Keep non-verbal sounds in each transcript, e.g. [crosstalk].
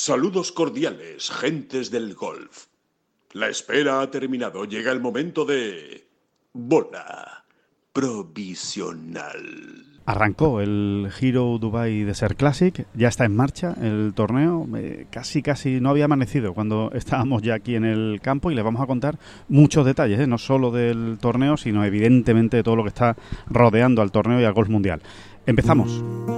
Saludos cordiales, gentes del golf. La espera ha terminado. Llega el momento de... Bola provisional. Arrancó el Giro Dubai Desert Classic, ya está en marcha el torneo, eh, casi casi no había amanecido cuando [laughs] estábamos ya aquí en el campo y les vamos a contar muchos detalles, eh, no solo del torneo, sino evidentemente de todo lo que está rodeando al torneo y al golf mundial. Empezamos.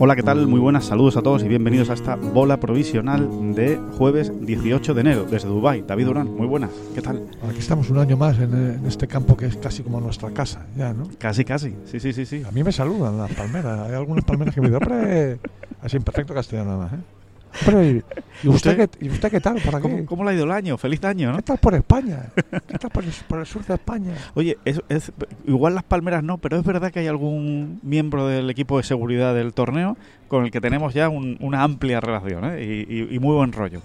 Hola, ¿qué tal? Muy buenas, saludos a todos y bienvenidos a esta bola provisional de jueves 18 de enero desde Dubai. David Durán, muy buenas, ¿qué tal? Aquí estamos un año más en, en este campo que es casi como nuestra casa, ya, ¿no? Casi, casi, sí, sí, sí, sí. A mí me saludan las palmeras, hay algunas palmeras que me dicen, así en perfecto castellano nada más, ¿eh? ¿Y, y usted, qué, ¿y usted qué tal? ¿Cómo, cómo le ha ido el año? Feliz año, ¿no? ¿Qué tal por España? [laughs] ¿Qué tal por el, por el sur de España? Oye, es, es- igual las palmeras no, pero es verdad que hay algún miembro del equipo de seguridad del torneo con el que tenemos ya un- una amplia relación ¿eh? y, y- y muy buen rollo.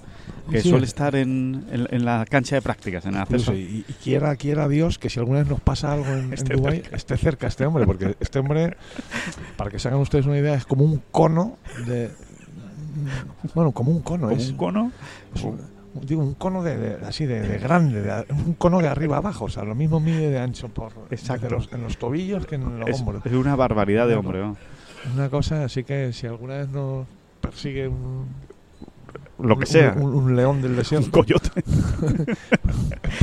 Que Sí. suele estar en, en- en la cancha de prácticas, en el acceso. Y, quiera, quiera Dios que si alguna vez nos pasa algo en, en Esté Dubái, esté cerca este hombre, porque este hombre, para que se hagan ustedes una idea, es como un cono de... [laughs] Bueno, como un cono. Como es, un cono. Es un, digo, un cono de, de- así de, de grande, de- un cono de arriba abajo, o sea, lo mismo mide de ancho por Exacto. en los, en los tobillos que en los Es, hombros. es una barbaridad de hombre. ¿no? Una cosa, así que si alguna vez nos persigue un, Lo que un- sea. un, un león del Un desierto, coyote. [laughs]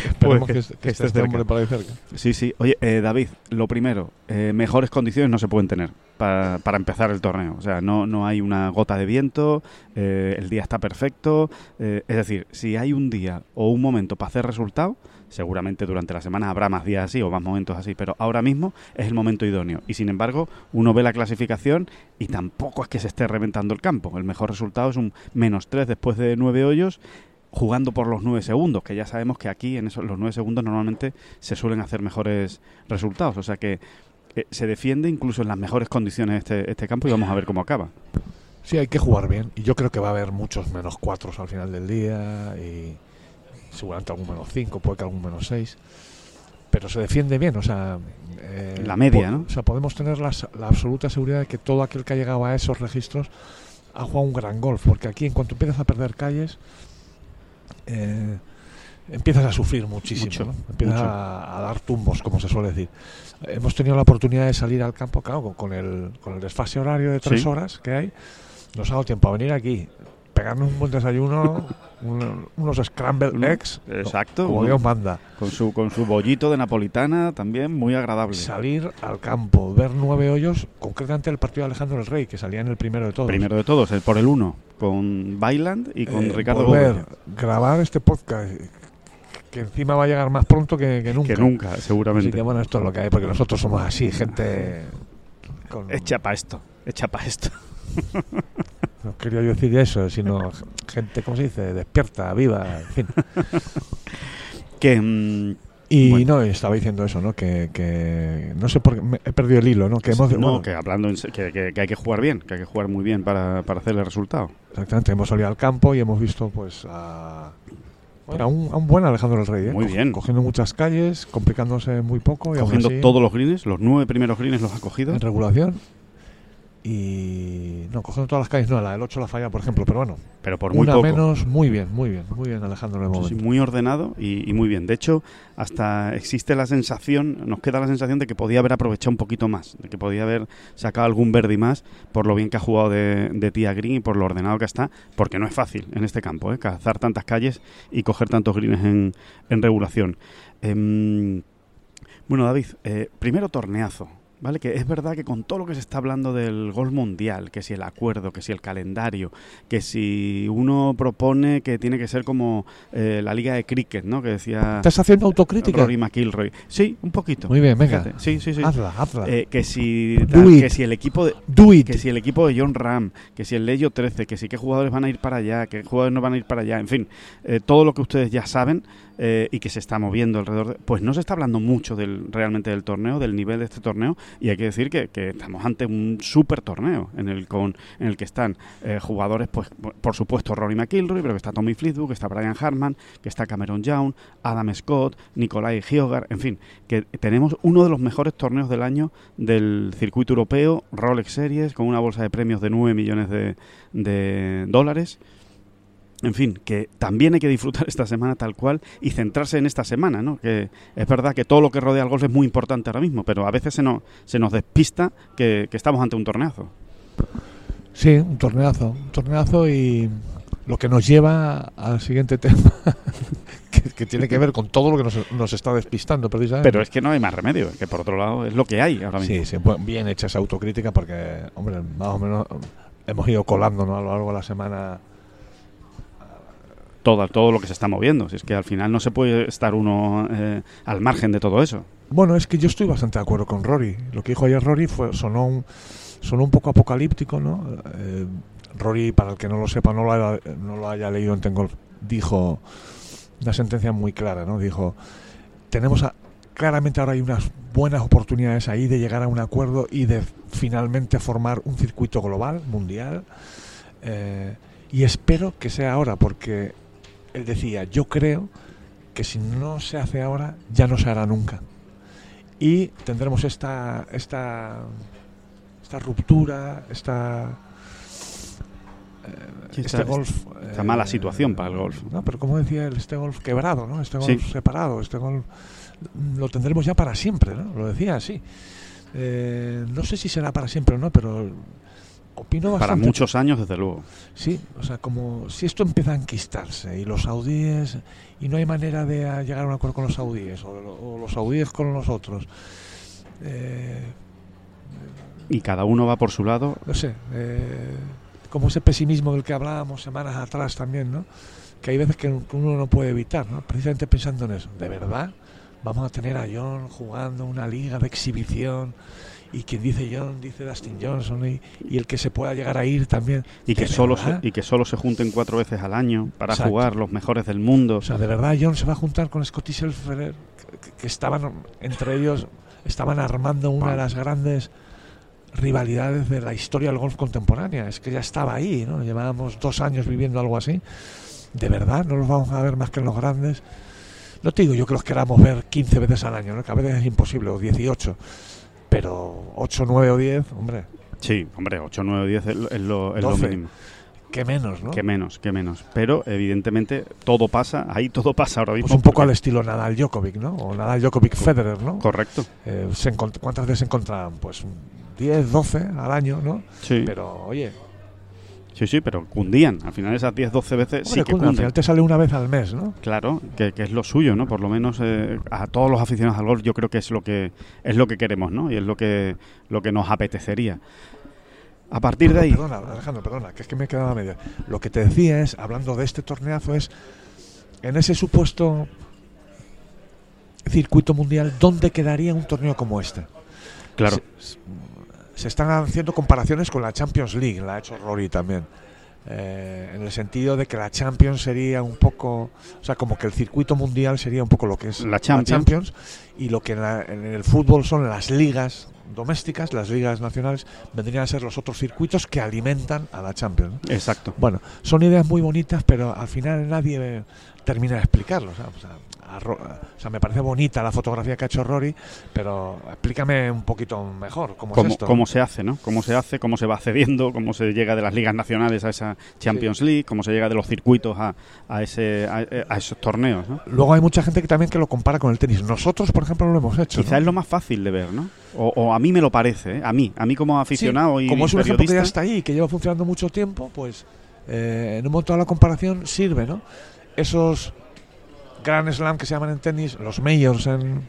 esperemos que- que, esté esté este hombre por ahí cerca. Sí, sí. Oye, eh, David, lo primero, eh, mejores condiciones no se pueden tener para, para empezar el torneo. O sea, no, no hay una gota de viento, eh, el día está perfecto. eh, es decir, si hay un día o un momento para hacer resultado, seguramente durante la semana habrá más días así o más momentos así, pero ahora mismo es el momento idóneo. Y sin embargo, uno ve la clasificación y tampoco es que se esté reventando el campo. El mejor resultado es un menos 3 después de 9 hoyos jugando por los 9 segundos, que ya sabemos que aquí en esos, los 9 segundos normalmente se suelen hacer mejores resultados. O sea que eh, se defiende incluso en las mejores condiciones este, este campo y vamos a ver cómo acaba. Sí, hay que jugar bien. Y yo creo que va a haber muchos menos cuatros al final del día. Y seguramente algún menos cinco, puede que algún menos seis. Pero se defiende bien, o sea. eh, La media, ¿no? O sea, podemos tener la, la absoluta seguridad de que todo aquel que ha llegado a esos registros ha jugado un gran golf. Porque aquí, en cuanto empiezas a perder calles. eh, empiezas a sufrir muchísimo, Mucho, ¿no? empiezas a, a dar tumbos, como se suele decir. Hemos tenido la oportunidad de salir al campo, claro, con- con el, con el desfase horario de tres Sí. horas que hay, nos ha dado tiempo a venir aquí, pegarnos un buen desayuno, un- unos scrambled Mm, eggs, exacto, como Dios manda, Con su, con su bollito de napolitana también muy agradable. salir al campo, ver nueve hoyos, concretamente el partido de Alejandro el Rey, que salía en el primero de todos. Primero de todos, el por el uno, con Bailand y con Eh, Ricardo volver, grabar este podcast, que encima va a llegar más pronto que, que nunca. Que nunca, Así seguramente. que bueno, esto es lo que hay, porque nosotros somos así, gente... [laughs] Con, Echa pa' esto, echa pa' esto. [laughs] No quería yo decir eso, sino gente, ¿cómo se dice? Despierta, viva, en fin. [laughs] Que, mm, Y Bueno. no, estaba diciendo eso, ¿no? Que, que no sé por qué, me he perdido el hilo, ¿no? Que hemos, no, bueno, que hablando que, que- que hay que jugar bien, que hay que jugar muy bien para, para hacer el resultado. exactamente, hemos salido al campo y hemos visto, pues, a, bueno, a, un, a un buen Alejandro el Rey, ¿eh? Muy Co- bien. Cogiendo muchas calles, complicándose muy poco y Cogiendo así, todos los greens, los nueve primeros greens los ha cogido. en regulación. Y no, cogiendo todas las calles, no, la del 8 la falla, por ejemplo, pero bueno, pero por muy una poco. menos, muy bien, muy bien, muy bien Alejandro en el Sí, momento. sí, muy ordenado y, y muy bien. De hecho, hasta existe la sensación, nos queda la sensación de que podía haber aprovechado un poquito más, de que podía haber sacado algún verde más por lo bien que ha jugado de, de tía green y por lo ordenado que está, porque no es fácil en este campo, ¿eh? cazar tantas calles y coger tantos greens en, en regulación. Em, bueno, David, eh, primero torneazo. ¿Vale? Que es verdad que con todo lo que se está hablando del golf mundial, que si el acuerdo, que si el calendario, que si uno propone que tiene que ser como eh, la liga de cricket, ¿no? Que decía ¿Estás haciendo autocrítica? Rory McIlroy. Sí, un poquito. Muy bien, venga. Fíjate. Sí, sí, sí. Hazla, hazla. Eh, que si tal, que si el equipo de Do it. que si el equipo de John Ram, que si el Leyo 13, que si qué jugadores van a ir para allá, qué jugadores no van a ir para allá, en fin, eh, todo lo que ustedes ya saben eh, y que se está moviendo alrededor, de, pues no se está hablando mucho del realmente del torneo, del nivel de este torneo y hay que decir que, que estamos ante un super torneo en el con en el que están eh, jugadores, pues por supuesto Rory McIlroy, pero que está Tommy Fleetwood, que está Brian Hartman, que está Cameron Young, Adam Scott, Nikolai Hyogar, en fin, que tenemos uno de los mejores torneos del año del circuito europeo, Rolex Series, con una bolsa de premios de 9 millones de dólares. En fin, que también hay que disfrutar esta semana tal cual y centrarse en esta semana, ¿no? Que es verdad que todo lo que rodea al golf es muy importante ahora mismo, pero a veces se nos, se nos despista que, que estamos ante un torneazo. Sí, un torneazo. Un torneazo y lo que nos lleva al siguiente [laughs] tema, que, que tiene que ver con todo lo que nos, nos está despistando precisamente. Pero es que no hay más remedio, que por otro lado es lo que hay ahora mismo. Sí, sí, bien hecha esa autocrítica porque, hombre, más o menos hemos ido colándonos a lo largo de la semana. Todo, todo lo que se está moviendo. Si es que al final no se puede estar uno eh, al margen de todo eso. Bueno, es que yo estoy bastante de acuerdo con Rory. Lo que dijo ayer Rory fue, sonó, un, sonó un poco apocalíptico, ¿no? Eh, Rory, para el que no lo sepa, no lo haya, no lo haya leído en Tengolf, dijo una sentencia muy clara, ¿no? Dijo, tenemos a- claramente ahora hay unas buenas oportunidades ahí de llegar a un acuerdo y de finalmente formar un circuito global, mundial. eh, y espero que sea ahora, porque él decía, yo creo que si no se hace ahora, ya no se hará nunca. Y tendremos esta, esta, esta ruptura, esta, eh, este esta- golf. esta mala situación para el golf. No, pero como decía él, este golf quebrado, ¿no? Este golf Sí. separado, este golf lo tendremos ya para siempre, ¿no? Lo decía así. Eh, no sé si será para siempre o no, pero opino Para bastante. muchos años, desde luego. Sí, o sea, como si esto empieza a enquistarse y los saudíes, y no hay manera de llegar a un acuerdo con los saudíes, o, o los saudíes con los otros. Eh, Y cada uno va por su lado. no sé, eh, como ese pesimismo del que hablábamos semanas atrás también, ¿no? Que hay veces que uno no puede evitar, ¿no? Precisamente pensando en eso. ¿De verdad vamos a tener a John jugando una liga de exhibición? Y quien dice John, dice Dustin Johnson, y, y el que se pueda llegar a ir también. Y que, ¿De solo se, y que solo se junten cuatro veces al año para Exacto. jugar los mejores del mundo. O sea, de verdad John se va a juntar con Scotty Scheffler, que, que estaban entre ellos, estaban armando una de las grandes rivalidades de la historia del golf contemporánea. Es que ya estaba ahí, ¿no? Llevábamos dos años viviendo algo así. De verdad, no los vamos a ver más que en los grandes. No te digo yo que los queramos ver 15 veces al año, ¿no? Que a veces es imposible, o 18. Pero 8, 9 o 10, hombre, Sí, hombre, 8, 9, 10 es lo, es lo- es lo 12, mínimo. qué menos, ¿no? Que menos, que menos. Pero evidentemente todo pasa, ahí todo pasa ahora mismo. Pues un poco al porque- estilo Nadal Djokovic, ¿no? O Nadal Djokovic Federer, ¿no? Correcto. Eh, se ¿Cuántas veces se encontraban? Pues 10, 12 al año, ¿no? Sí, Pero, oye, sí, sí, pero cundían. Al final esas 10, 12 veces sí que cunda, al cunden. final te sale una vez al mes, ¿no? Claro, que, que es lo suyo, ¿no? Por lo menos eh, a todos los aficionados al golf yo creo que es lo que es lo que queremos, ¿no? Y es lo que lo que nos apetecería. A partir de ahí, Perdona, Alejandro, perdona, que es que me he quedado a media. Lo que te decía es, hablando de este torneazo, es en ese supuesto circuito mundial, ¿dónde quedaría un torneo como este? claro, Se, se están haciendo comparaciones con la Champions League, la ha hecho Rory también. Eh, en el sentido de que la Champions sería un poco, o sea, como que el circuito mundial sería un poco lo que es La Champions. y lo que en, la- en el fútbol son las ligas domésticas, las ligas nacionales, vendrían a ser los otros circuitos que alimentan a la Champions. ¿no? exacto. Bueno, son ideas muy bonitas, pero al final nadie termina de explicarlo. O sea, a o sea, me parece bonita la fotografía que ha hecho Rory, pero explícame un poquito mejor cómo, Cómo, es esto. cómo se hace, ¿no? Cómo se hace, cómo se va accediendo, cómo se llega de las ligas nacionales a esa Champions League, cómo se llega de los circuitos a, a ese a, esos torneos, ¿no? Luego hay mucha gente que también que lo compara con el tenis. Nosotros, por ejemplo, no lo hemos hecho. Quizás ¿no? es lo más fácil de ver, ¿no? O, o a mí me lo parece, ¿eh? A mí, a mí como aficionado Sí, y como es un ejemplo que ya está ahí, que lleva funcionando mucho tiempo, pues eh, en un momento de la comparación sirve, ¿no? Esos Grand Slam que se llaman en tenis, los majors en,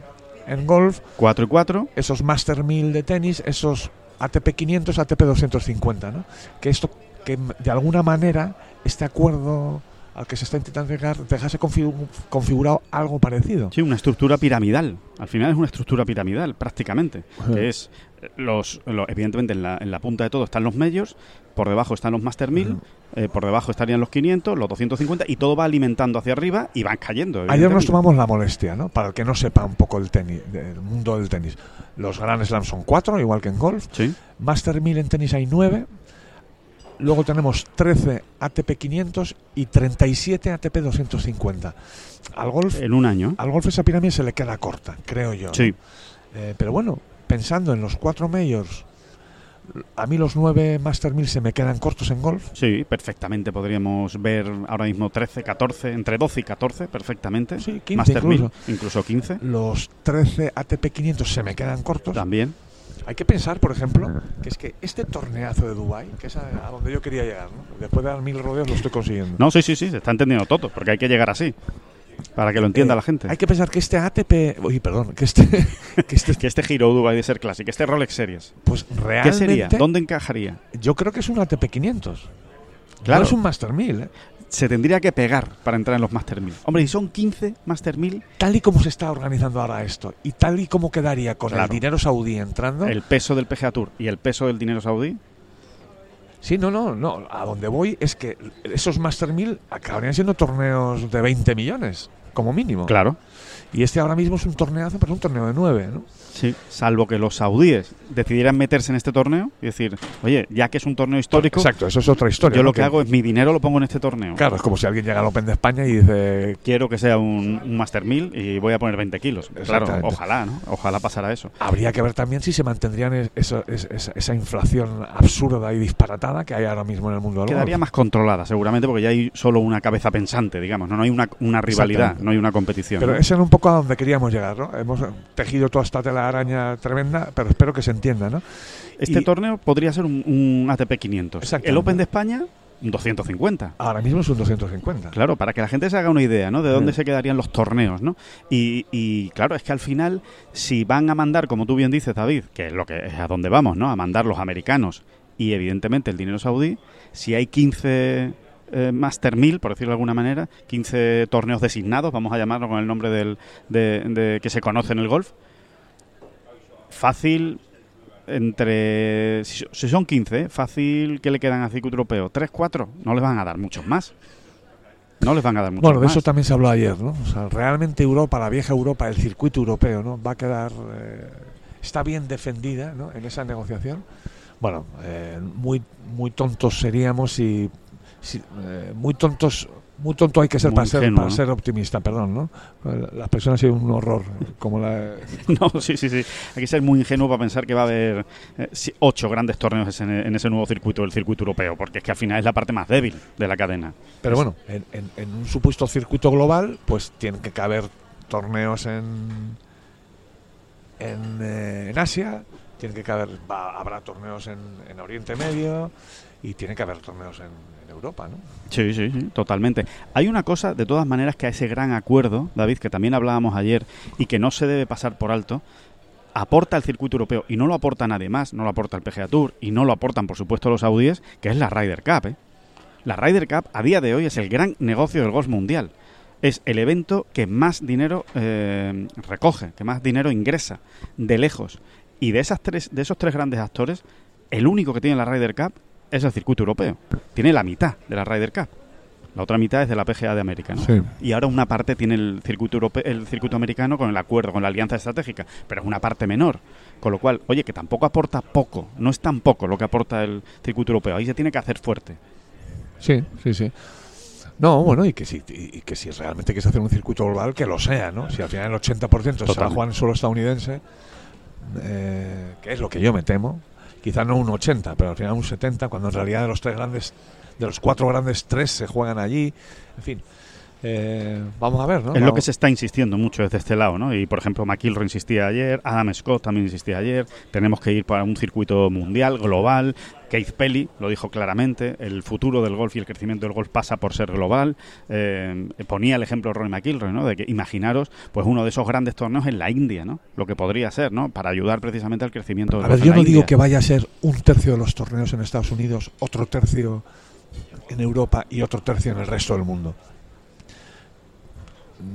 en golf, 4 y 4. esos Master 1000 de tenis, esos ATP 500, ATP 250, ¿no? Que esto, que de alguna manera este acuerdo al que se está intentando llegar dejase configu- configurado algo parecido. Sí, una estructura piramidal. Al final es una estructura piramidal, prácticamente. Que es los, lo- evidentemente en la, en la punta de todo están los medios, por debajo están los Master 1000, Ujú. eh, por debajo estarían los 500, los 250 y todo va alimentando hacia arriba y van cayendo. Ayer nos tomamos la molestia, ¿no? Para el que no sepa un poco el tenis, del mundo del tenis. Los Grand Slam son cuatro, igual que en golf. Sí, Master 1000 en tenis hay 9. Luego tenemos 13 ATP 500 y 37 ATP 250. Al golf, en un año. al golf esa pirámide se le queda corta, creo yo. ¿no? Sí, Eh, pero bueno, pensando en los cuatro majors, a mí los 9 Master 1000 se me quedan cortos en golf. sí, perfectamente podríamos ver ahora mismo 13, 14, entre 12 y 14, perfectamente. Sí, 15 Master incluso. 1000, incluso 15 Los 13 ATP 500 se me quedan cortos. también. Hay que pensar, por ejemplo, que es que este torneazo de Dubai, que es a, a donde yo quería llegar, ¿no? después de dar mil rodeos lo estoy consiguiendo. No, sí, sí, sí, se está entendiendo todo, porque hay que llegar así, para que lo entienda Eh, la gente. Hay que pensar que este ATP, uy, perdón, que este, [laughs] que este, [laughs] Que este Hero Dubai de ser Classic, este Rolex Series, pues ¿qué realmente, sería? ¿Dónde encajaría? yo creo que es un ATP 500. Claro. No es un Master 1000, ¿eh? Se tendría que pegar para entrar en los Master 1000. Hombre, y son 15 Master 1000, Tal y como se está organizando ahora esto, y tal y como quedaría con el dinero saudí entrando. el peso del PGA Tour y el peso del dinero saudí. Sí, no, no, no. A donde voy es que esos Master 1000 acabarían siendo torneos de 20 millones, como mínimo. Claro. Y este ahora mismo es un torneazo, pero es un torneo de 9, ¿no? Sí. Salvo que los saudíes decidieran meterse en este torneo y decir, oye, ya que es un torneo histórico, Exacto, eso es otra historia. yo ¿no? lo que hago es mi dinero lo pongo en este torneo. Claro, es como si alguien llega al Open de España y dice, Quiero que sea un, un Master 1000 y voy a poner 20 kilos. Claro, ojalá, ¿no? Ojalá pasara eso. Habría que ver también si se mantendrían esa, esa inflación absurda y disparatada que hay ahora mismo en el mundo del Quedaría golf. más controlada, seguramente, porque ya hay solo una cabeza pensante, digamos. No, no hay una, una rivalidad, no hay una competición. Pero ¿no? ese era un poco a donde queríamos llegar, ¿no? Hemos tejido toda esta tela araña tremenda, pero espero que se entienda, ¿no? Este y- torneo podría ser un, un ATP 500. Exactamente. El Open de España, un 250. Ahora mismo es un 250. Claro, para que la gente se haga una idea, ¿no? De dónde Sí. se quedarían los torneos, ¿no? Y, y, claro, es que al final, si van a mandar, como tú bien dices, David, que es lo que es a dónde vamos, ¿no? A mandar los americanos y evidentemente el dinero saudí, si hay 15 eh, Master 1000, por decirlo de alguna manera, 15 torneos designados, vamos a llamarlo con el nombre del, de, de- que se conoce en el golf, fácil entre si, son 15, ¿eh? fácil que le quedan a circuito europeo, 3, 4, no les van a dar muchos más. No les van a dar muchos Bueno, de más. eso también se habló ayer, ¿no? O sea, realmente Europa, la vieja Europa, el circuito europeo, ¿no? Va a quedar. eh, está bien defendida, ¿no? En esa negociación. Bueno, eh, muy, muy tontos seríamos si. si, eh, muy tontos. Muy tonto hay que ser para, ser para ¿no? ser optimista, perdón, ¿no? La expresión ha sido un horror, como la... [laughs] No, sí, sí, sí. Hay que ser muy ingenuo para pensar que va a haber eh, ocho grandes torneos en, en ese nuevo circuito, el circuito europeo, porque es que al final es la parte más débil de la cadena. Pero bueno, en, en- en un supuesto circuito global, pues tienen que caber torneos en en, eh, en Asia, tienen que caber, va- habrá torneos en, en Oriente Medio y tiene que haber torneos en, Europa, ¿no? Sí, sí, sí, totalmente. Hay una cosa, de todas maneras, que a ese gran acuerdo, David, que también hablábamos ayer y que no se debe pasar por alto, aporta el circuito europeo y no lo aporta nadie más, no lo aporta el PGA Tour y no lo aportan, por supuesto, los saudíes, que es la Ryder Cup. ¿eh? La Ryder Cup a día de hoy es el gran negocio del golf mundial. Es el evento que más dinero eh, recoge, que más dinero ingresa, de lejos. Y de, esas tres, de esos tres grandes actores, el único que tiene la Ryder Cup es el circuito europeo. Tiene la mitad de la Ryder Cup. La otra mitad es de la PGA de América. ¿no? Sí. Y ahora una parte tiene el circuito europeo, el circuito americano con el acuerdo, con la alianza estratégica, pero es una parte menor. Con lo cual, oye, que tampoco aporta poco, no es tan poco lo que aporta el circuito europeo. Ahí se tiene que hacer fuerte. Sí, sí, sí. No, bueno, y que si, y, que si realmente quieres hacer un circuito global, que lo sea, ¿no? Si al final el 80% se va a Totalmente. jugar en suelo estadounidense, eh, que es lo que yo me temo, quizá no un 80, pero al final un 70, cuando en realidad de los tres grandes, de los cuatro grandes, tres se juegan allí, en fin. Eh, vamos a ver, ¿no? Es lo que se está insistiendo mucho desde este lado, ¿no? Y por ejemplo, McIlroy insistía ayer, Adam Scott también insistía ayer, tenemos que ir para un circuito mundial, global. Keith Pelly lo dijo claramente, el futuro del golf y el crecimiento del golf pasa por ser global. Eh, ponía el ejemplo Roy McIlroy, ¿no? De que imaginaros, pues uno de esos grandes torneos en la India, ¿no? Lo que podría ser, ¿no? Para ayudar precisamente al crecimiento del A ver, golf yo en no la digo India. que vaya a ser un tercio de los torneos en Estados Unidos, otro tercio en Europa y otro tercio en el resto del mundo.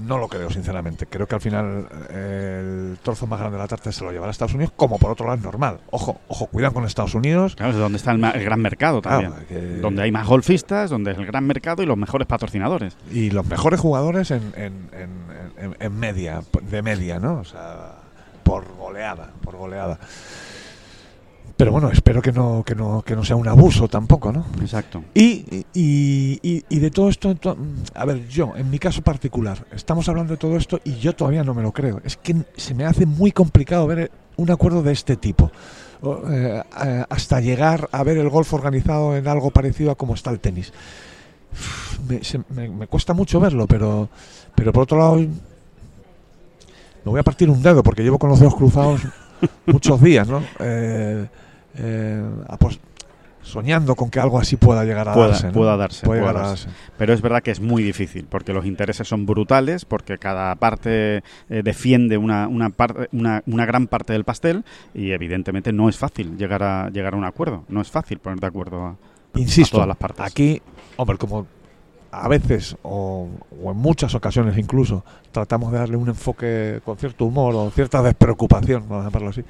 No lo creo, sinceramente. Creo que al final eh, el trozo más grande de la tarta se lo llevará a Estados Unidos, como por otro lado es normal. Ojo, ojo, cuidado con Estados Unidos. Claro, es donde está el, gran mercado también. Claro, que- Donde hay más golfistas, donde es el gran mercado y los mejores patrocinadores. y los mejores jugadores en, en- en- en- en media, de media, ¿no? O sea, por goleada, por goleada. Pero bueno, espero que no, que no, que no sea un abuso tampoco, ¿no? Exacto. Y, y, y- y de todo esto, to- a ver, yo, en mi caso particular, estamos hablando de todo esto y yo todavía no me lo creo. Es que se me hace muy complicado ver un acuerdo de este tipo. Eh, eh, hasta llegar a ver el golf organizado en algo parecido a como está el tenis. Me, se- me- me cuesta mucho verlo, pero, pero por otro lado, me voy a partir un dedo porque llevo con los dedos cruzados [laughs] muchos días, ¿no? Eh, eh, pues, soñando con que algo así pueda llegar a Pueda- darse. ¿no? pueda darse, pueda a darse. darse. Pero es verdad que es muy difícil, porque los intereses son brutales, porque cada parte eh, defiende una, una, parte- una, una gran parte del pastel y evidentemente no es fácil llegar a, llegar a un acuerdo. No es fácil poner de acuerdo a... Insisto, todas las partes. aquí, hombre, como a veces o, o en muchas ocasiones incluso tratamos de darle un enfoque con cierto humor o cierta despreocupación, vamos a llamarlo así.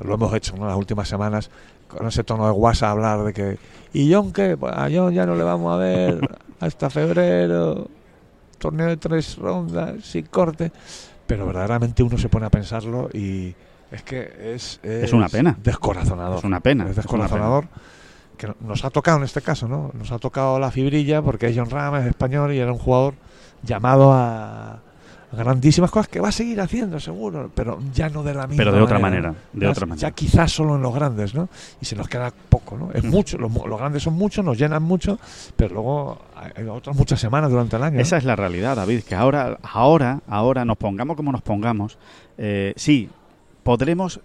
Lo hemos hecho ¿no? las últimas semanas con ese tono de WhatsApp hablar de que ¿y John qué? Pues a John ya no le vamos a ver [laughs] hasta febrero, torneo de tres rondas, sin corte. Pero verdaderamente uno se pone a pensarlo y es que es, Es una pena. descorazonador. Es una pena. Es descorazonador que no- nos ha tocado en este caso, ¿no? Nos ha tocado la fibrilla porque John Ram es español y era un jugador llamado a grandísimas cosas que va a seguir haciendo seguro, pero ya no de la misma Pero de otra manera, de Ya- otra Ya manera. quizás solo en los grandes, ¿no? Y se nos queda poco, ¿no? Es Mm. mucho, los, los grandes son muchos, nos llenan mucho, pero luego hay otras muchas semanas durante el año. ¿no? Esa es la realidad, David, que ahora, ahora, ahora, nos pongamos como nos pongamos, eh, sí, podremos...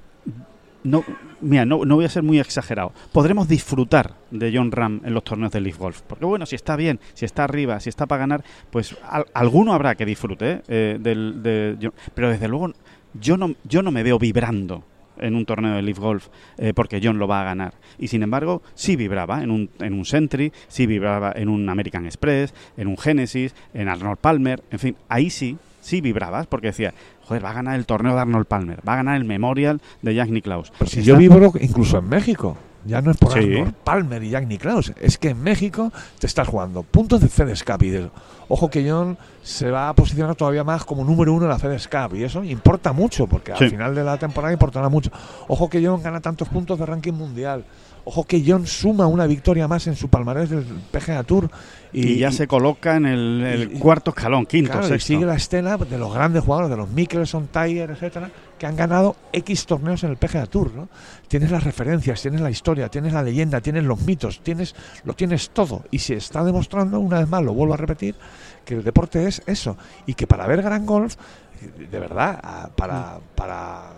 No, mira, no, no voy a ser muy exagerado. Podremos disfrutar de John Ram en los torneos de Leaf Golf. Porque bueno, si está bien, si está arriba, si está para ganar, pues al- alguno habrá que disfrute. ¿eh? del, de pero desde luego yo no, yo no me veo vibrando en un torneo de Leaf Golf eh, porque John lo va a ganar. Y sin embargo, sí vibraba en un, en un Sentry, sí vibraba en un American Express, en un Genesis, en Arnold Palmer, en fin, ahí sí, sí vibrabas porque decía, joder, va a ganar el torneo de Arnold Palmer, va a ganar el Memorial de Jack Nicklaus. Pero si Está- yo vibro incluso en México. Ya no es por Sí. Arnold Palmer y Jack Nicklaus. Es que en México te estás jugando puntos de FedEx Cup y de- Ojo que John se va a posicionar todavía más como número uno en la FedEx Cup y eso importa mucho porque Sí. al final de la temporada importará mucho. Ojo que John gana tantos puntos de ranking mundial. Ojo que John suma una victoria más en su palmarés del PGA Tour y, Y, ya y- se coloca en el, el y- y- cuarto escalón, quinto, Claro, y sexto. sigue la estela de los grandes jugadores, de los Mickelson, Tiger, etcétera, que han ganado X torneos en el PGA Tour, ¿no? Tienes las referencias, tienes la historia, tienes la leyenda, tienes los mitos, tienes lo tienes todo y se está demostrando una vez más, lo vuelvo a repetir, que el deporte es eso y que para ver gran golf, de verdad, para para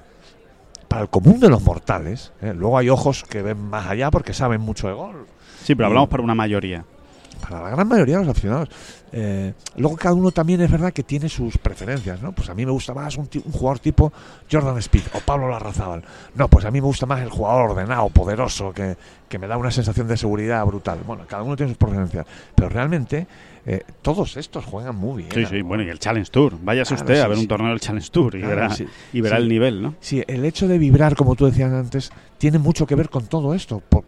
para el común de los mortales, ¿eh? luego hay ojos que ven más allá porque saben mucho de golf Sí, pero hablamos para una mayoría. Para la gran mayoría de los aficionados. Eh, luego cada uno también es verdad que tiene sus preferencias, ¿no? Pues a mí me gusta más un, un jugador tipo Jordan Speed o Pablo Larrazábal. No, pues a mí me gusta más el jugador ordenado, poderoso, que, que me da una sensación de seguridad brutal. Bueno, cada uno tiene sus preferencias, pero realmente eh, todos estos juegan muy bien. Sí, sí, ¿no? bueno, y el Challenge Tour. Váyase Claro, usted a ver sí. un torneo del Challenge Tour y Claro, verá, sí. y verá el nivel, ¿no? Sí, el hecho de vibrar, como tú decías antes, tiene mucho que ver con todo esto, por-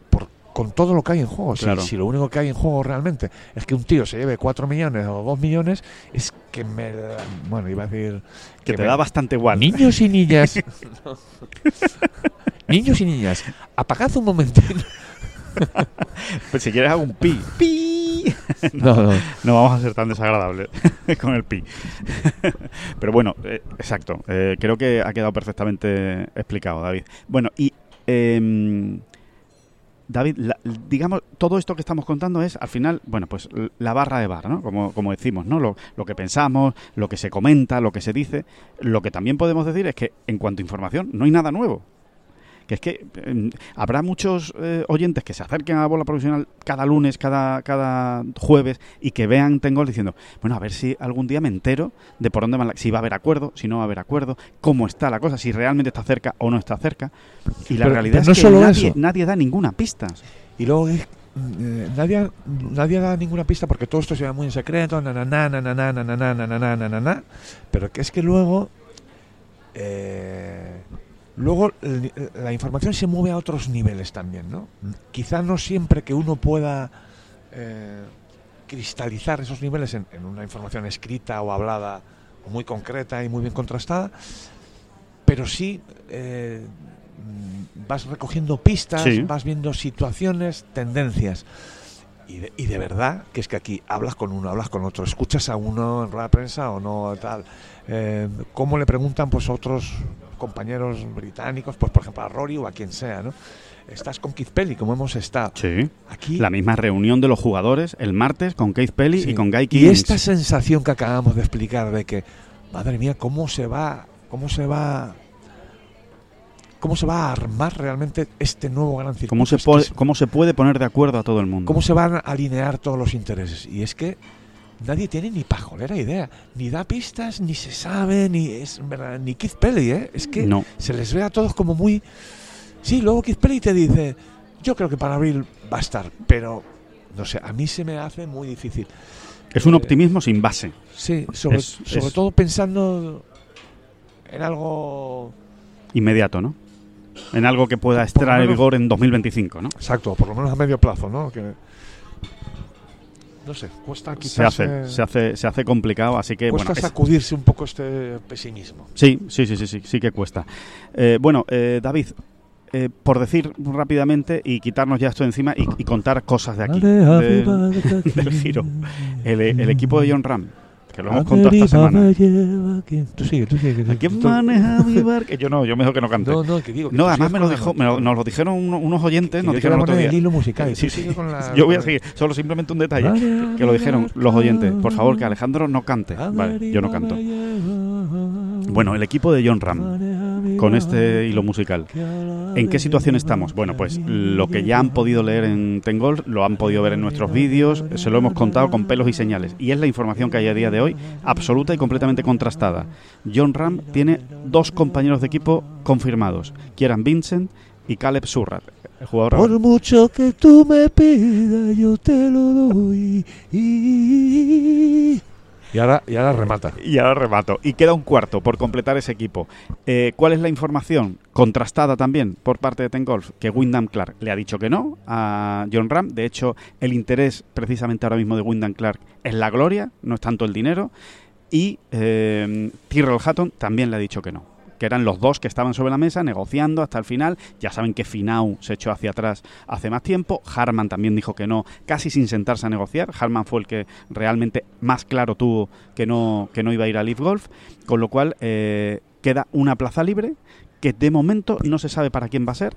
con todo lo que hay en juego. Si, Claro. si lo único que hay en juego realmente es que un tío se lleve 4 millones o 2 millones, es que me... Bueno, iba a decir... Que te me- da bastante igual. Niños y niñas... [laughs] Niños y niñas, apagad un momentito. [laughs] Pues si quieres hago un pi. ¡Pi! [laughs] No, no. No vamos a ser tan desagradables con el pi. Pero bueno, eh, exacto. Eh, creo que ha quedado perfectamente explicado, David. Bueno, y em, David, la- digamos, todo esto que estamos contando es, al final, bueno, pues la barra de bar, ¿no? Como, como decimos, ¿no? Lo, lo que pensamos, lo que se comenta, lo que se dice. Lo que también podemos decir es que, en cuanto a información, no hay nada nuevo. Que es que eh, habrá muchos eh, oyentes que se acerquen a la bola profesional cada lunes, cada, cada jueves y que vean Tengol diciendo, bueno, a ver si algún día me entero de por dónde van, la- si va a haber acuerdo, si no va a haber acuerdo, cómo está la cosa, si realmente está cerca o no está cerca. Y la Pero- realidad pero es que solo nadie, eso. nadie da ninguna pista. Y luego eh, eh, nadie, nadie da ninguna pista porque todo esto se va muy en secreto, na, na, na, na, na, na, na, na, na, na, na, na, na, na, pero que es que luego eh, luego el- la información se mueve a otros niveles también, ¿no? Quizá no siempre que uno pueda eh, cristalizar esos niveles en, en una información escrita o hablada o muy concreta y muy bien contrastada, pero sí eh, vas recogiendo pistas, Sí. vas viendo situaciones, tendencias. Y de, y de verdad que es que aquí hablas con uno, hablas con otro, escuchas a uno en rueda de prensa o no, tal. Eh, ¿Cómo le preguntan pues otros compañeros británicos, pues por ejemplo a Rory o a quien sea, ¿no? Estás con Keith Pelly, como hemos estado. Sí. Aquí La misma reunión de los jugadores el martes con Keith Pelly Sí. y con Guy Y Kings. esta sensación que acabamos de explicar de que, madre mía, cómo se va, cómo se va, cómo se va a armar realmente este nuevo gran circuito. ¿Cómo se, ¿Cómo se puede poner de acuerdo a todo el mundo? cómo se van a alinear todos los intereses. Y es que nadie tiene ni pajolera idea, ni da pistas, ni se sabe, ni es verdad, ni Keith Pelly, ¿eh? Es que No. se les ve a todos como muy. Sí, luego Keith Pelly te dice, yo creo que para abril va a estar, pero no sé, a mí se me hace muy difícil. Es un Eh, optimismo sin base. Sí, sobre, Es- sobre es- todo pensando en algo Inmediato, ¿no? En algo que pueda estar en vigor en 2025, ¿no? exacto, por lo menos a medio plazo, ¿no? Que, no sé, cuesta Se quizás hace, eh, se hace, se hace complicado, así que cuesta bueno. es- sacudirse un poco este pesimismo. Sí, sí, sí, sí, sí, sí que cuesta. Eh, bueno, eh, David, eh, por decir rápidamente y quitarnos ya esto de encima y, y contar cosas de aquí, de- [laughs] del giro. El, el equipo de John Ram, que lo hemos contado esta semana. Tú sigue, tú sigue. que- ¿Quién maneja mi [laughs] barco? Yo no, yo mejor que no cante. No, no, que digo. que No, además me lo, dijo, nota. me lo- nos lo dijeron uno- unos oyentes, nos dijeron otro día. el hilo musical. Sí, sí. sigue con la- Yo voy a seguir, solo simplemente un detalle, que lo dijeron los oyentes. Por favor, que Alejandro no cante. Vale, yo no canto. Bueno, el equipo de John Ram, con este hilo musical. ¿En qué situación estamos? Bueno, pues lo que ya han podido leer en Tengol, lo han podido ver en nuestros vídeos, se lo hemos contado con pelos y señales. Y es la información que hay a día de hoy, absoluta y completamente contrastada. John Ram tiene dos compañeros de equipo confirmados, Kieran Vincent y Caleb Surratt, el jugador Por mucho que tú me pidas, yo te lo doy. Y ahora, y ahora remata. Y ahora remato. Y queda un cuarto por completar ese equipo. Eh, ¿Cuál es la información? Contrastada también por parte de Ten Golf, que Wyndham Clark le ha dicho que no a John Ram. De hecho, el interés precisamente ahora mismo de Wyndham Clark es la gloria, no es tanto el dinero. Y eh, Tyrrell Hatton también le ha dicho que no. Que eran los dos que estaban sobre la mesa negociando hasta el final. Ya saben que Finau se echó hacia atrás hace más tiempo. Harman también dijo que no, casi sin sentarse a negociar. Harman fue el que realmente más claro tuvo que no, que no iba a ir a Leaf Golf. Con lo cual eh, queda una plaza libre que de momento no se sabe para quién va a ser.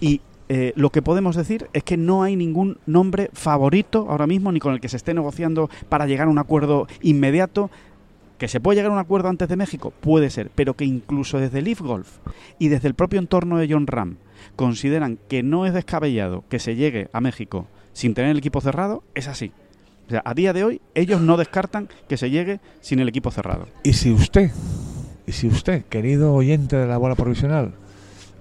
Y eh, lo que podemos decir es que no hay ningún nombre favorito ahora mismo, ni con el que se esté negociando para llegar a un acuerdo inmediato. Que se puede llegar a un acuerdo antes de México, puede ser, pero que incluso desde Leaf Golf y desde el propio entorno de John Ram consideran que no es descabellado que se llegue a México sin tener el equipo cerrado, es así. O sea, a día de hoy ellos no descartan que se llegue sin el equipo cerrado. Y si usted, y si usted, querido oyente de la bola provisional,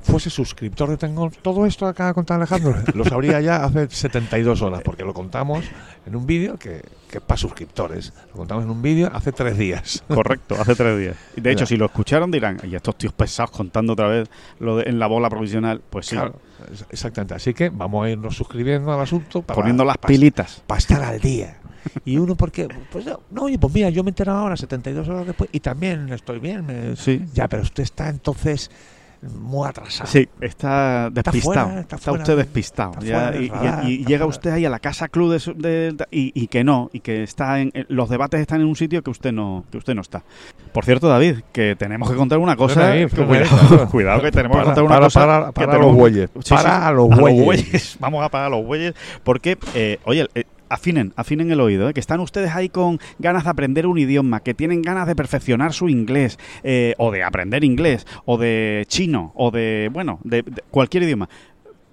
fuese suscriptor de Tengol, todo esto que acaba de contar Alejandro lo sabría ya hace 72 horas, porque lo contamos en un vídeo que, que es para suscriptores. Lo contamos en un vídeo hace tres días. Correcto, hace tres días. De hecho, si lo escucharon dirán, y estos tíos pesados contando otra vez lo de, en la bola provisional, pues sí, Claro, exactamente. Así que vamos a irnos suscribiendo al asunto para, poniendo las para- pilitas. para estar al día. Y uno porque, pues no, no, oye, pues mira, yo me he enterado ahora 72 horas después y también estoy bien. me- Sí. Ya, pero usted está entonces muy atrasado. Sí, está despistado. fuera, está está fuera usted de- despistado. está Ya, fuera del y, radar, llega fuera. usted ahí a la casa club de, su- de- y, y que no, y que está en los debates están en un sitio que usted no que usted no está. Por cierto, David, que tenemos que contar una cosa. Ahí, que [laughs] cuidado, que tenemos que contar una para, cosa. para, para los bueyes. Sí, para sí, a los bueyes. [laughs] Vamos a parar a los bueyes porque, eh, oye, eh, afinen, afinen el oído, eh, que están ustedes ahí con ganas de aprender un idioma, que tienen ganas de perfeccionar su inglés, eh, o de aprender inglés, o de chino, o de, bueno, de, cualquier idioma.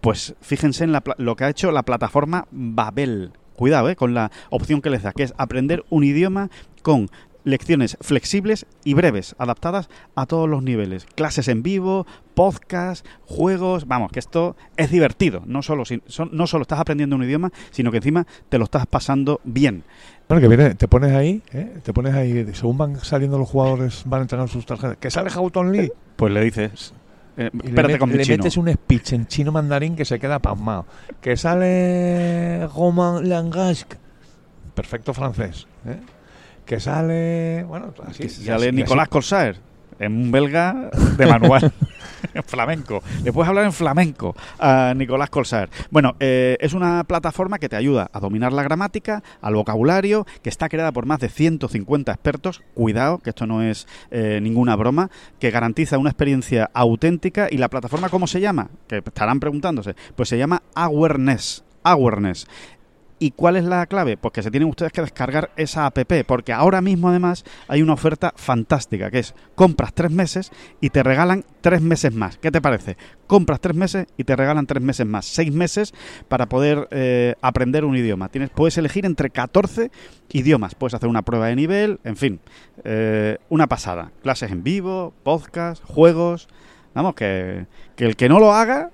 Pues fíjense en la lo que ha hecho la plataforma Babel. Cuidado, eh, con la opción que les da, que es aprender un idioma con lecciones flexibles y breves, adaptadas a todos los niveles. Clases en vivo, podcast, juegos. Vamos, que esto es divertido. No solo, no solo estás aprendiendo un idioma, sino que encima te lo estás pasando bien. Bueno, que viene, te pones ahí, ¿eh? te pones ahí, según van saliendo los jugadores, van entregando sus tarjetas. Que sale Houghton Lee. Pues le dices, eh, Y le, met- le metes un speech en chino mandarín que se queda pasmado. Que sale Roman Langasque, perfecto francés. ¿eh? Que sale, bueno, así. Que sale así- Nicolás. Corsair, en un belga de manual, [laughs] en flamenco. Le puedes hablar en flamenco a Nicolás Corsair. Bueno, eh, es una plataforma que te ayuda a dominar la gramática, al vocabulario, que está creada por más de 150 expertos. Cuidado, que esto no es eh, ninguna broma, que garantiza una experiencia auténtica. ¿Y la plataforma cómo se llama? Que estarán preguntándose. Pues se llama Awareness. Awareness. ¿Y cuál es la clave? Pues que se tienen ustedes que descargar esa app, porque ahora mismo además hay una oferta fantástica, que es compras tres meses y te regalan tres meses más. ¿Qué te parece? Compras tres meses y te regalan tres meses más. Seis meses para poder eh, aprender un idioma. Tienes, puedes elegir entre 14 idiomas. Puedes hacer una prueba de nivel, en fin, eh, una pasada. Clases en vivo, podcast, juegos. Vamos, que, que el que no lo haga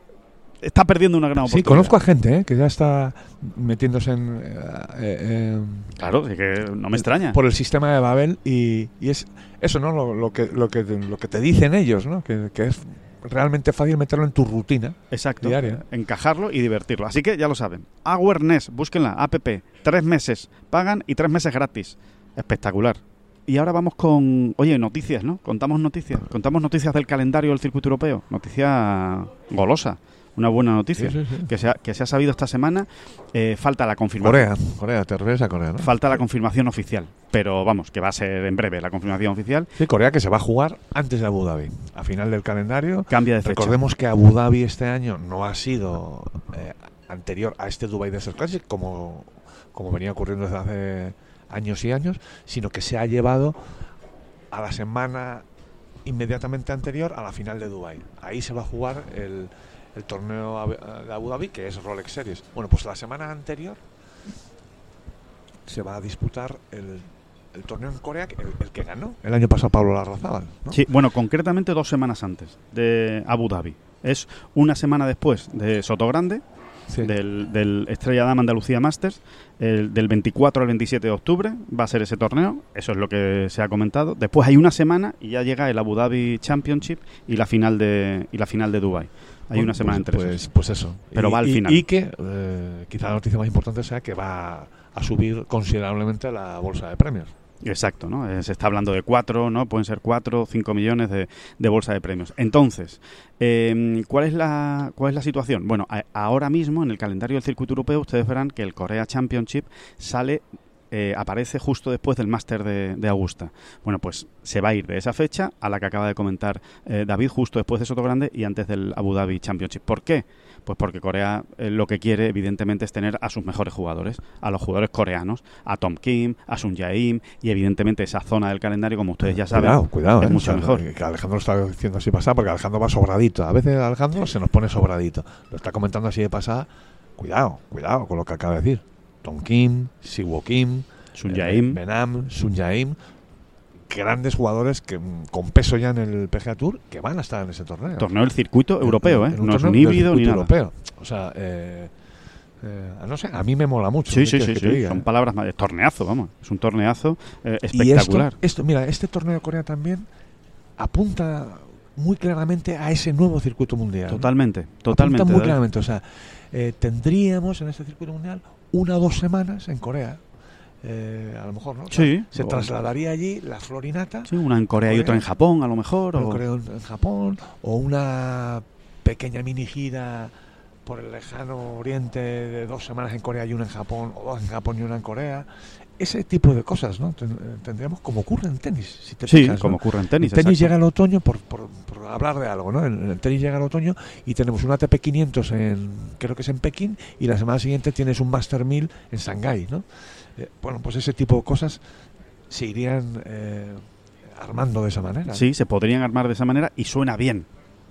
está perdiendo una gran Sí, oportunidad. conozco a gente ¿eh? que ya está metiéndose en, eh, eh, Claro, sí que no me extraña. por el sistema de Babel y, y es eso, ¿no? Lo, lo que, lo, que, lo que te dicen ellos, ¿no? Que, que es realmente fácil meterlo en tu rutina. Exacto. diaria. Encajarlo y divertirlo. Así que ya lo saben. Awareness, búsquenla, app. Tres meses pagan y tres meses gratis. Espectacular. Y ahora vamos con, oye, noticias, ¿no? Contamos noticias. Contamos noticias del calendario del circuito europeo. Noticia golosa. Una buena noticia. Sí, sí, sí. Que, se ha, que se ha sabido esta semana. Eh, falta la confirmación. Corea, Corea, te refieres a Corea, ¿no? Falta la confirmación oficial. Pero vamos, que va a ser en breve la confirmación oficial. Sí, Corea que se va a jugar antes de Abu Dhabi, a final del calendario. Cambia de fecha. Recordemos que Abu Dhabi este año no ha sido eh, anterior a este Dubai Desert Classic, como, como venía ocurriendo desde hace años y años, sino que se ha llevado a la semana inmediatamente anterior a la final de Dubai. Ahí se va a jugar el, el torneo de Abu Dhabi, que es Rolex Series. Bueno, pues la semana anterior se va a disputar el, el torneo en Corea, el, el que ganó el año pasado Pablo Larrazábal. ¿no? Sí, bueno, concretamente dos semanas antes de Abu Dhabi. Es una semana después de Sotogrande, Sí. del, del Estrella Dama Andalucía Masters, el, del 24 al 27 de octubre va a ser ese torneo, eso es lo que se ha comentado. Después hay una semana y ya llega el Abu Dhabi Championship y la final de y la final de Dubai. Hay una semana pues, entre pues, pues eso. Pero Y- va al final. Y que eh, quizá la noticia más importante sea que va a subir considerablemente la bolsa de premios. Exacto, ¿no? Eh, se está hablando de cuatro, ¿no? Pueden ser cuatro, cinco millones de, de bolsa de premios. Entonces, eh, ¿cuál es la cuál es la situación? Bueno, a- ahora mismo en el calendario del circuito europeo ustedes verán que el Korea Championship sale eh, aparece justo después del máster de, de Augusta. Bueno, pues se va a ir de esa fecha a la que acaba de comentar eh, David, justo después de Soto Grande y antes del Abu Dhabi Championship. ¿Por qué? Pues porque Corea eh, lo que quiere, evidentemente, es tener a sus mejores jugadores, a los jugadores coreanos, a Tom Kim, a Sun Jae-im y, evidentemente, esa zona del calendario, como ustedes ya saben, Cuidado, cuidado. es eh, mucho o sea, mejor. Que Alejandro lo está diciendo así pasada porque Alejandro va sobradito. A veces Alejandro se nos pone sobradito. Lo está comentando así de pasada. Cuidado, cuidado con lo que acaba de decir. Tom Kim, Siwo Kim, Sun eh, Jae-im. Benam, Sun Jae-im, grandes jugadores que mm, con peso ya en el PGA Tour que van a estar en ese torneo. torneo del circuito europeo, ¿eh? En No es un híbrido ni nada. europeo. O sea, eh, eh, no sé, a mí me mola mucho. Sí, ¿qué sí, sí, diga, Son eh? palabras más. Torneazo, vamos. Es un torneazo eh, espectacular. esto, esto, mira, este torneo de Corea también apunta muy claramente a ese nuevo circuito mundial. ¿no? Totalmente, Apunta totalmente. muy claramente. O sea, eh, tendríamos en este circuito mundial una o dos semanas en Corea eh, a lo mejor, ¿no? Sí. Se O- trasladaría allí la florinata, Sí, una en Corea y Corea. otra en Japón, a lo mejor. o- en, en Japón, o una pequeña mini gira por el lejano oriente de dos semanas en Corea y una en Japón, o dos en Japón y una en Corea. Ese tipo de cosas, ¿no? Eh, Tendríamos como ocurre en tenis, si te Sí, fijas, ¿no? como ocurre en tenis. el tenis llega al otoño, por, por- por hablar de algo, ¿no? En el tenis llega al otoño y tenemos un ATP 500 en, creo que es en Pekín, y la semana siguiente tienes un Master 1000 en Shanghái, ¿no? Eh, bueno, pues ese tipo de cosas se irían eh, armando de esa manera. Sí, se podrían armar de esa manera y suena bien.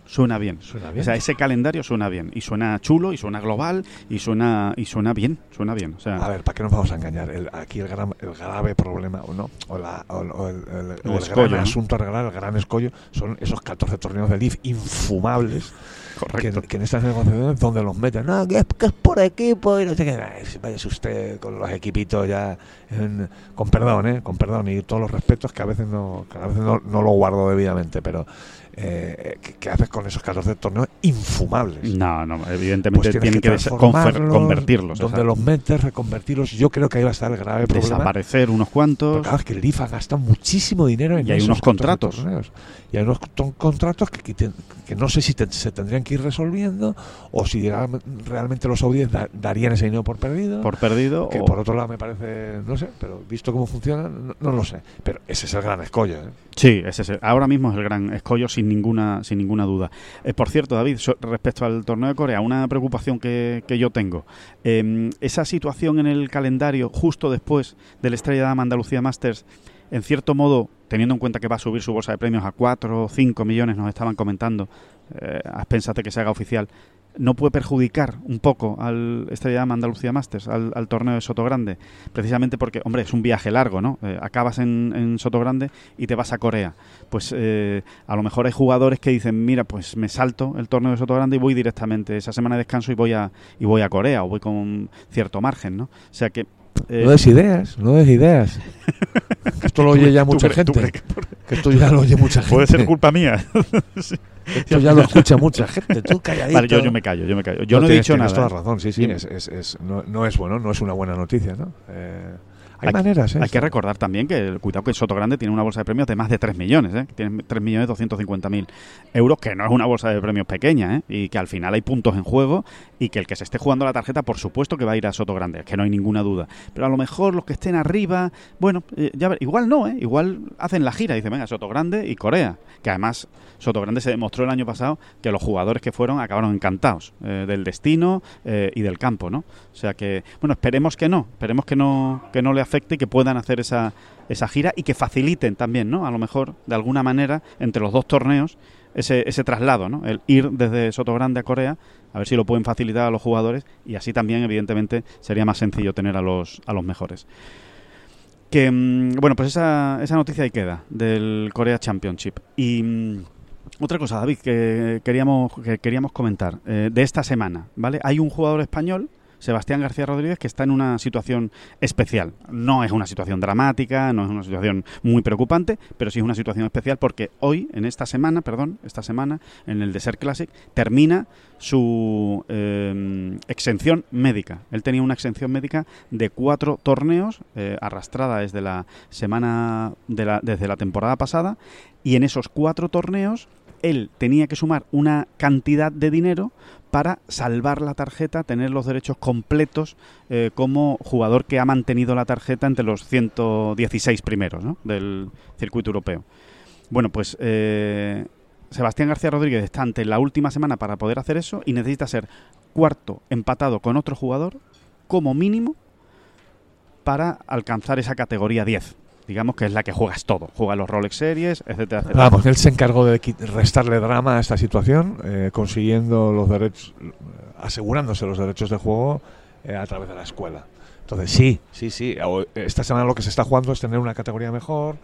Suena bien. Suena bien. O sea, ese calendario suena bien. Y suena chulo, y suena global, y suena, y suena bien. Suena bien. O sea, A ver, ¿para qué nos vamos a engañar? El- aquí el, gran, el grave problema, o no, o, la- o- o el, el- o el escollo, gran ¿no? asunto a arreglar, el gran escollo, son esos 14 torneos de LIF infumables que, correcto. que en estas negociaciones donde los meten, no, que es, que es por equipo y no sé qué, Ay, váyase usted con los equipitos ya, en- con perdón, ¿eh? con perdón y todos los respetos que a veces no, que a veces no, no lo guardo debidamente, pero eh, ¿qué, qué haces con esos 14 torneos infumables? No, no, evidentemente Pues tienen que, confer- convertirlos. Donde los metes, reconvertirlos. Yo creo que ahí va a estar el grave problema. Desaparecer unos cuantos. claro, es que el IFA gasta muchísimo dinero en Y hay esos unos 14 contratos. torneos. Y hay unos contratos que, que que no sé si te- se tendrían que ir resolviendo o si real- realmente los saudíes da- darían ese dinero por perdido. por perdido que o- por otro lado me parece, no sé, pero visto cómo funciona, no, no lo sé. Pero ese es el gran escollo. ¿eh? Sí, ese es el- ahora mismo es el gran escollo sin ninguna sin ninguna duda. Eh, por cierto, David, so- respecto al torneo de Corea, una preocupación que, que yo tengo. Eh, esa situación en el calendario justo después del Estrella Damm Andalucía Masters, en cierto modo, teniendo en cuenta que va a subir su bolsa de premios a 4 o 5 millones, nos estaban comentando, eh, de que se haga oficial, no puede perjudicar un poco al Estrella Damm Andalucía Masters, al, torneo de Soto Grande, precisamente porque, hombre, es un viaje largo, ¿no? Eh, acabas en, en Soto Grande y te vas a Corea. Pues eh, a lo mejor hay jugadores que dicen, mira, pues me salto el torneo de Soto Grande y voy directamente esa semana de descanso y voy a, y voy a Corea o voy con cierto margen, ¿no? O sea que... eh, No des ideas, no des ideas. [laughs] Que esto lo oye ya ¿tú mucha gente. crees que por- Que esto ya lo oye mucha gente. puede ser culpa mía. [laughs] Esto ya lo escucha mucha gente. Tú calladito. vale, yo, yo me callo, yo me callo. Yo no, he tienes- dicho tienes nada. toda ¿eh? razón, sí, sí. Es, es- es- no, no es bueno, no es una buena noticia, ¿no? Eh, hay, Hay- maneras, ¿eh? Hay que recordar también que, el- cuidado que Soto Grande tiene una bolsa de premios de más de 3 millones, ¿eh? tiene 3 millones 250 mil euros, que no es una bolsa de premios pequeña, ¿eh? y que al final hay puntos en juego y que el que se esté jugando la tarjeta, por supuesto que va a ir a Soto Grande, que no hay ninguna duda. Pero a lo mejor los que estén arriba, bueno, eh, ya ver- igual no, ¿eh? igual hacen la gira y dicen, venga, Soto Grande y Corea, que además Soto Grande se demostró el año pasado que los jugadores que fueron acabaron encantados eh, del destino eh, y del campo, ¿no? O sea que, bueno, esperemos que no, esperemos que no, que no le afecte que puedan hacer esa, esa gira y que faciliten también, ¿no? A lo mejor, de alguna manera, entre los dos torneos, ese, ese traslado, ¿no? El ir desde Soto Grande a Corea, a ver si lo pueden facilitar a los jugadores y así también, evidentemente, sería más sencillo tener a los, a los mejores. Que, mm, bueno, pues esa, esa noticia ahí queda, del Corea Championship. Y... mm, otra cosa, David, que queríamos, que queríamos comentar eh, de esta semana, ¿vale? Hay un jugador español, Sebastián García Rodríguez, que está en una situación especial. No es una situación dramática, no es una situación muy preocupante, pero sí es una situación especial porque hoy, en esta semana, perdón, esta semana, en el Desert Classic, termina su eh, exención médica. Él tenía una exención médica de cuatro torneos, eh, arrastrada desde la semana, de la, desde la temporada pasada, y en esos cuatro torneos él tenía que sumar una cantidad de dinero para salvar la tarjeta, tener los derechos completos eh, como jugador que ha mantenido la tarjeta entre los 116 primeros del circuito europeo. Bueno, pues eh, Sebastián García Rodríguez está ante la última semana para poder hacer eso y necesita ser cuarto empatado con otro jugador como mínimo para alcanzar esa categoría 10. Digamos que es la que juegas todo. Juega los Rolex Series, etcétera, etcétera. Vamos, él se encargó de restarle drama a esta situación, eh, consiguiendo los derechos, eh, asegurándose los derechos de juego eh, a través de la escuela. Entonces, sí, sí, sí. o- Esta semana lo que se está jugando es tener una categoría mejor.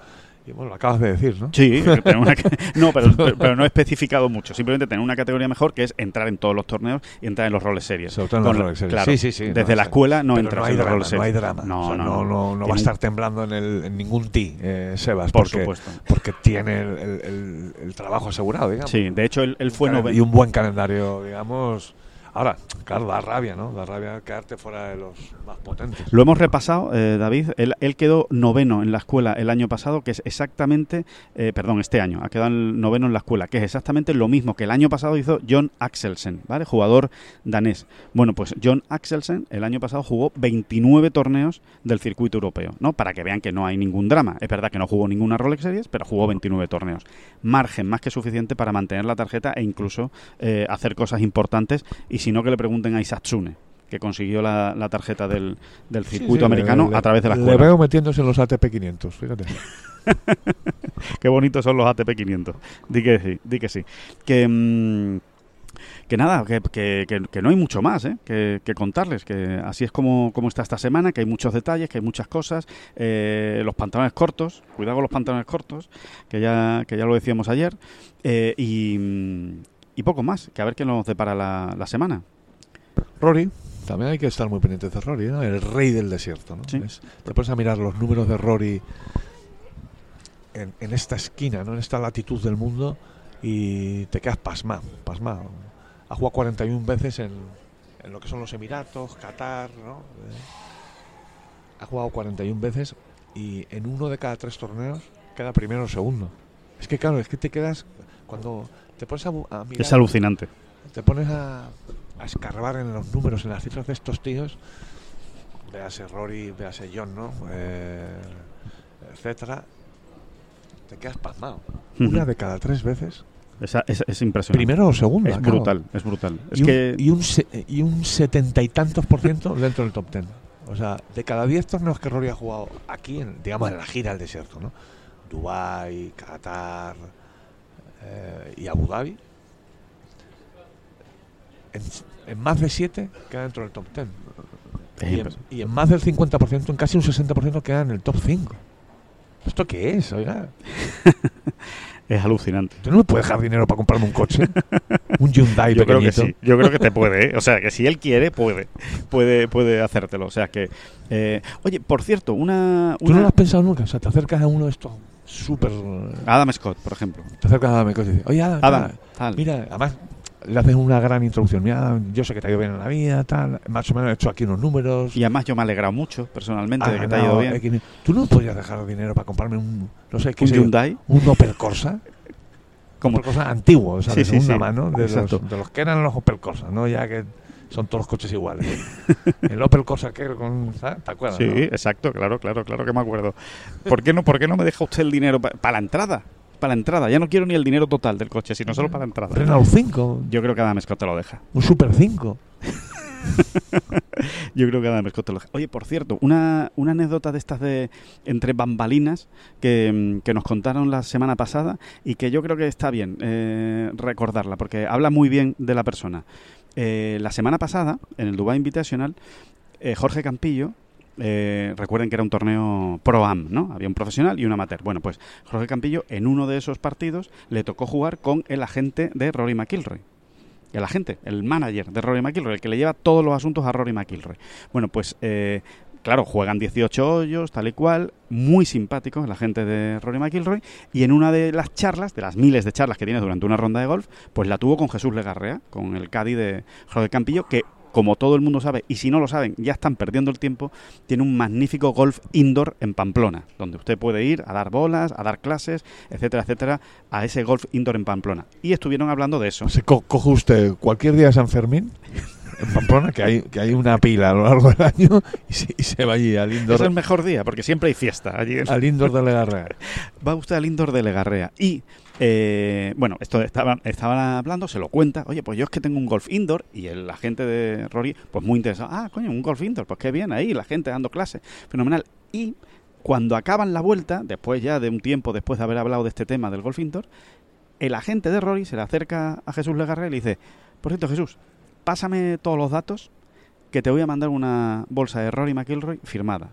Y bueno, lo acabas de decir, ¿no? Sí, tener una [laughs] no, pero, pero- pero no he especificado mucho. Simplemente tener una categoría mejor que es entrar en todos los torneos y entrar en los roles series. Sobre todo en los Rolex Series. claro, Sí, sí, sí, Desde no, la escuela no Pero entras no hay en los roles no hay series. drama. No, O sea, no, no, no, no va a estar temblando en, el, en ningún ti, eh, Sebas, Por porque, supuesto. porque tiene el, el- el- el trabajo asegurado, digamos. Sí, de hecho él, él fue y un buen calendario, digamos, Ahora, claro, da rabia, ¿no? Da rabia quedarte fuera de los más potentes. Lo hemos repasado, eh, David. Él, quedó noveno en la escuela el año pasado, que es exactamente, eh, perdón, este año, ha quedado noveno en la escuela, que es exactamente lo mismo que el año pasado hizo John Axelsen, ¿vale? Jugador danés. Bueno, pues John Axelsen el año pasado jugó 29 torneos del circuito europeo, ¿no? Para que vean que no hay ningún drama. Es verdad que no jugó ninguna Rolex Series, pero jugó 29 torneos. Margen más que suficiente para mantener la tarjeta e incluso eh, hacer cosas importantes y si no que le pregunten a Isatsune que consiguió la, la tarjeta del, del circuito sí, americano le- a través de la Le veo metiéndose en los ATP 500, fíjate. [laughs] Qué bonitos son los ATP 500. Di que sí, di que sí. Que, mm, que nada, que, que- que- que no hay mucho más ¿eh? que, que contarles. Que así es como, como está esta semana, que hay muchos detalles, que hay muchas cosas. Eh, los pantalones cortos, cuidado con los pantalones cortos, que ya, que ya lo decíamos ayer. Eh, y, mm, y poco más, que a ver qué nos depara la, la semana. Rory, también hay que estar muy pendientes de Rory, ¿no? El rey del desierto, ¿no? Sí. Te pones a mirar los números de Rory en, en esta esquina, ¿no? En esta latitud del mundo y te quedas pasmado, pasmado. Ha jugado 41 veces en, en lo que son los Emiratos, Qatar, ¿no? Eh, ha jugado 41 veces y en uno de cada tres torneos queda primero o segundo. Es que claro, es que te quedas cuando te pones a, bu- a mirar Es alucinante. te pones a, a escarbar en los números, en las cifras de estos tíos, véase Rory, véase John, ¿no? Eh, etcétera, te quedas pasmado. Una de cada tres veces, Esa- es, es impresionante. primero o segunda. es claro. brutal, es brutal. Es Y un, que y, un se- y un setenta y tantos por ciento dentro del top ten. O sea, de cada diez torneos que Rory ha jugado aquí, en, digamos en la gira al desierto, ¿no? Dubai, Qatar eh, y Abu Dhabi, en, en más de siete queda dentro del top ten. es Y en, impres- y en más del 50%, en casi un 60% queda en el top 5. ¿Esto qué es? Oiga, [laughs] es alucinante. ¿tú no me puedes dejar dinero para comprarme un coche? [laughs] un Hyundai Yo creo que pequeñito. sí, yo creo que te puede, ¿eh? o sea, que si él quiere, puede, puede, puede hacértelo. O sea que, eh, oye, por cierto, una, ¿Tú no una- lo has pensado nunca? O sea, te acercas a uno de estos súper... Adam Scott, por ejemplo. Te acercas a Adam y dices, oye Adam, Adam, tal. mira, además le haces una gran introducción. Mira, Adam, yo sé que te ha ido bien en la vida, tal. Más o menos he hecho aquí unos números. Y además yo me he alegrado mucho, personalmente, de que te ha ido ganado bien. X ¿Tú no podrías dejar dinero para comprarme un, no sé, qué Un sé Hyundai, un Opel Corsa? [laughs] como Opel Corsa antiguo, o sea, Sí, de sí, segunda sí. mano, de Exacto. los, de los que eran los Opel Corsa, ¿no? Ya que son todos los coches iguales. [laughs] El Opel Corsa que con. ¿te acuerdas? Sí, no? exacto, claro, claro, claro que me acuerdo. ¿Por qué no, por qué no me deja usted el dinero para la entrada? Para la entrada. Ya no quiero ni el dinero total del coche, sino solo para la entrada. Renault 5, Yo creo que Adam Scott te lo deja. un Super 5. [laughs] Yo creo que Adam Scott te lo deja. Oye, por cierto, una, una anécdota de estas de entre bambalinas que, mm, que nos contaron la semana pasada y que yo creo que está bien eh, recordarla porque habla muy bien de la persona. Eh, la semana pasada, en el Dubai Invitational, eh, Jorge Campillo, eh, recuerden que era un torneo pro-am, ¿no? Había un profesional y un amateur. Bueno, pues Jorge Campillo en uno de esos partidos le tocó jugar con el agente de Rory McIlroy. El agente, el manager de Rory McIlroy, el que le lleva todos los asuntos a Rory McIlroy. Bueno, pues eh, claro, juegan 18 hoyos, tal y cual, muy simpático la gente de Rory McIlroy, y en una de las charlas, de las miles de charlas que tiene durante una ronda de golf, pues la tuvo con Jesús Legarrea, con el caddy de Jorge Campillo, que como todo el mundo sabe, y si no lo saben, ya están perdiendo el tiempo, tiene un magnífico golf indoor en Pamplona, donde usted puede ir a dar bolas, a dar clases, etcétera, etcétera, a ese golf indoor en Pamplona. Y estuvieron hablando de eso. Se co- coge usted cualquier día San Fermín en Pamplona, que hay, que hay una pila a lo largo del año, y se, y se va allí al indoor, Es el mejor día, porque siempre hay fiesta allí. al indoor de Legarrea. va usted al indoor de Legarrea y eh, bueno, esto estaban estaban hablando, se lo cuenta, oye, pues yo es que tengo un golf indoor y el agente de Rory, pues muy interesado, ah, coño, un golf indoor, pues qué bien ahí, la gente dando clases, fenomenal. Y cuando acaban la vuelta, después ya de un tiempo después de haber hablado de este tema del golf indoor, el agente de Rory se le acerca a Jesús Legarrea y le dice, por cierto, Jesús, pásame todos los datos que te voy a mandar una bolsa de Rory McIlroy firmada.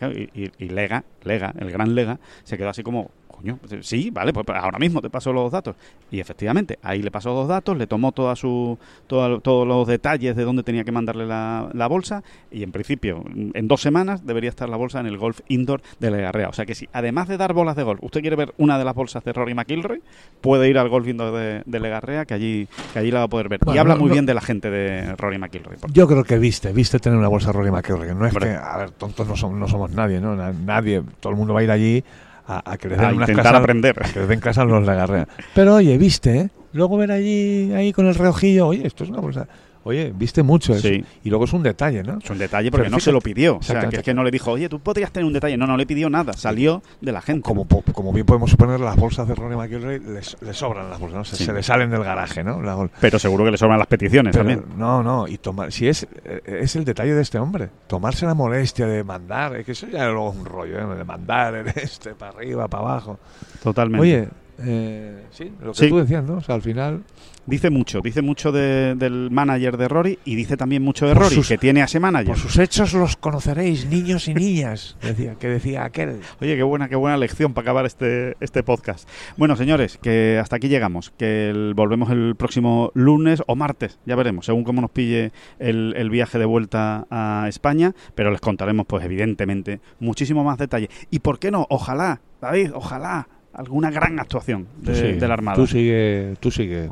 Y- y Lega, Lega, el gran Lega, se quedó así como Coño, pues, sí, vale, pues ahora mismo te paso los datos. Y efectivamente, ahí le pasó dos datos, le tomó toda su, toda- todos los detalles de dónde tenía que mandarle la, la bolsa y en principio, en dos semanas debería estar la bolsa en el golf indoor de Legarrea. O sea que si, además de dar bolas de golf, usted quiere ver una de las bolsas de Rory McIlroy, puede ir al golf indoor de, de Legarrea, que allí, que allí la va a poder ver. y habla muy no- bien de la gente de Rory McIlroy. Yo creo que viste, viste tener una bolsa Rory McIlroy. No es que, a ver, tontos no somos, no somos nadie, ¿no? Na- Nadie, todo el mundo va a ir allí a, a den A unas intentar casas- aprender. Que le den casa a los Legarrea. Pero oye, viste, ¿eh? Luego ver allí, ahí con el reojillo, oye, esto es una bolsa. Oye, viste mucho eso. Sí. Y luego es un detalle, ¿no? Es un detalle porque Pero no se lo pidió. O sea, que es que no le dijo, oye, tú podrías tener un detalle. No, no le pidió nada. Salió de la gente. Como, como bien podemos suponer, las bolsas de Rory McIlroy les, les sobran las bolsas, ¿no? Se, Sí. se le salen del garaje, ¿no? La Pero seguro que le sobran las peticiones Pero, también. no, no, y tomar, si es, es el detalle de este hombre, tomarse la molestia de mandar, es que eso ya es un rollo, ¿eh? de mandar en [laughs] este para arriba, para abajo. Totalmente. Oye, eh, sí, lo que Sí. tú decías, ¿no? O sea, al final, Dice mucho, dice mucho de- del manager de Rory y dice también mucho de Por Rory, sus- que tiene a ese manager. por sus hechos los conoceréis, niños y niñas, [laughs] decía, que decía aquel. Oye, qué buena, qué buena lección para acabar este, este podcast. Bueno, señores, que hasta aquí llegamos. Que el- volvemos el próximo lunes o martes, ya veremos, según cómo nos pille el, el viaje de vuelta a España. Pero les contaremos, pues evidentemente, muchísimo más detalle. Y por qué no, ojalá, David, ojalá, alguna gran actuación de, de la Armada. Tú sigue, tú sigue.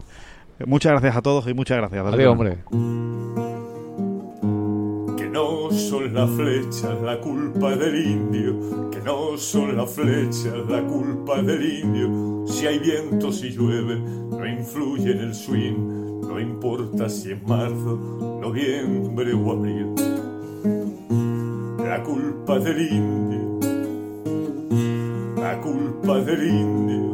Muchas gracias a todos y muchas gracias. Adiós, hombre. Que no son las flechas la culpa del indio, que no son las flechas la culpa del indio. Si hay viento, si llueve, no influye en el swing, no importa si es marzo, noviembre o abril. La culpa del indio, la culpa del indio,